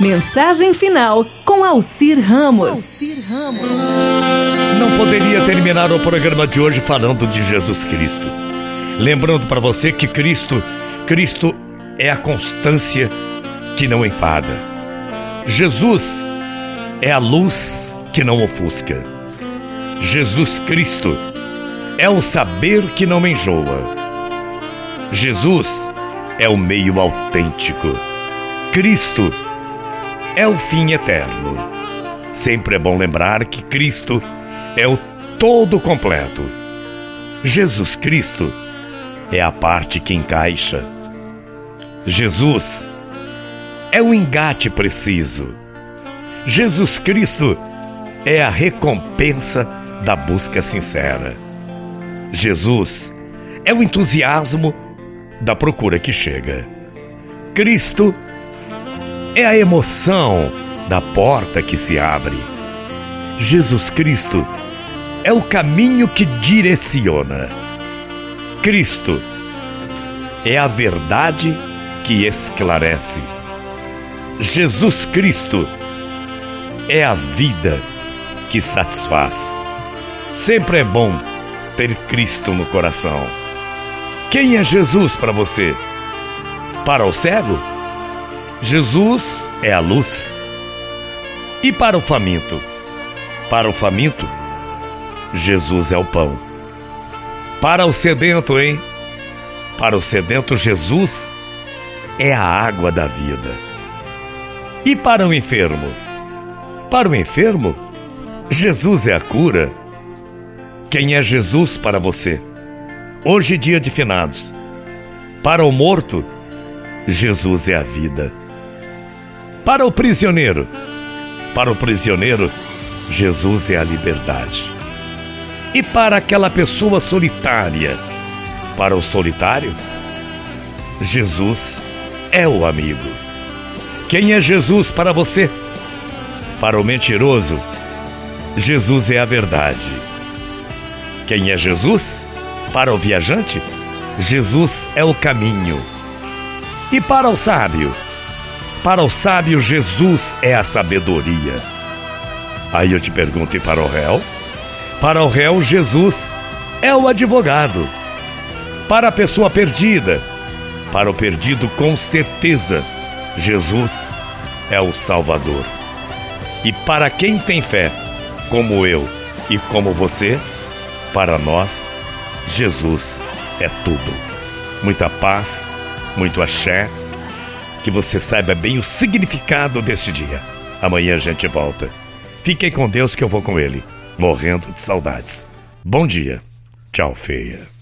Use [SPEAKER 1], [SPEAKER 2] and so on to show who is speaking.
[SPEAKER 1] Mensagem final com Alcir Ramos.
[SPEAKER 2] Não poderia terminar o programa de hoje falando de Jesus Cristo. Lembrando para você que Cristo, Cristo é a constância que não enfada. Jesus é a luz que não ofusca. Jesus Cristo é o saber que não enjoa. Jesus é o meio autêntico. Cristo é o fim eterno. Sempre é bom lembrar que Cristo é o todo completo. Jesus Cristo é a parte que encaixa. Jesus é o engate preciso. Jesus Cristo é a recompensa da busca sincera. Jesus é o entusiasmo da procura que chega. Cristo é a emoção da porta que se abre. Jesus Cristo é o caminho que direciona. Cristo é a verdade que esclarece. Jesus Cristo é a vida que satisfaz. Sempre é bom ter Cristo no coração. Quem é Jesus para você? Para o cego? Jesus é a luz. E para o faminto? Para o faminto, Jesus é o pão. Para o sedento, hein? Para o sedento, Jesus é a água da vida. E para o enfermo? Para o enfermo, Jesus é a cura. Quem é Jesus para você? Hoje, dia de finados. Para o morto, Jesus é a vida. Para o prisioneiro, para o prisioneiro, Jesus é a liberdade. E para aquela pessoa solitária, para o solitário, Jesus é o amigo. Quem é Jesus para você? Para o mentiroso, Jesus é a verdade. Quem é Jesus? Para o viajante, Jesus é o caminho. E para o sábio? Para o sábio, Jesus é a sabedoria. Aí eu te pergunto, e para o réu? Para o réu, Jesus é o advogado. Para a pessoa perdida, para o perdido, com certeza, Jesus é o Salvador. E para quem tem fé, como eu e como você, para nós, Jesus é tudo. Muita paz, muito axé que você saiba bem o significado deste dia. Amanhã a gente volta. Fiquem com Deus que eu vou com ele, morrendo de saudades. Bom dia. Tchau, feia.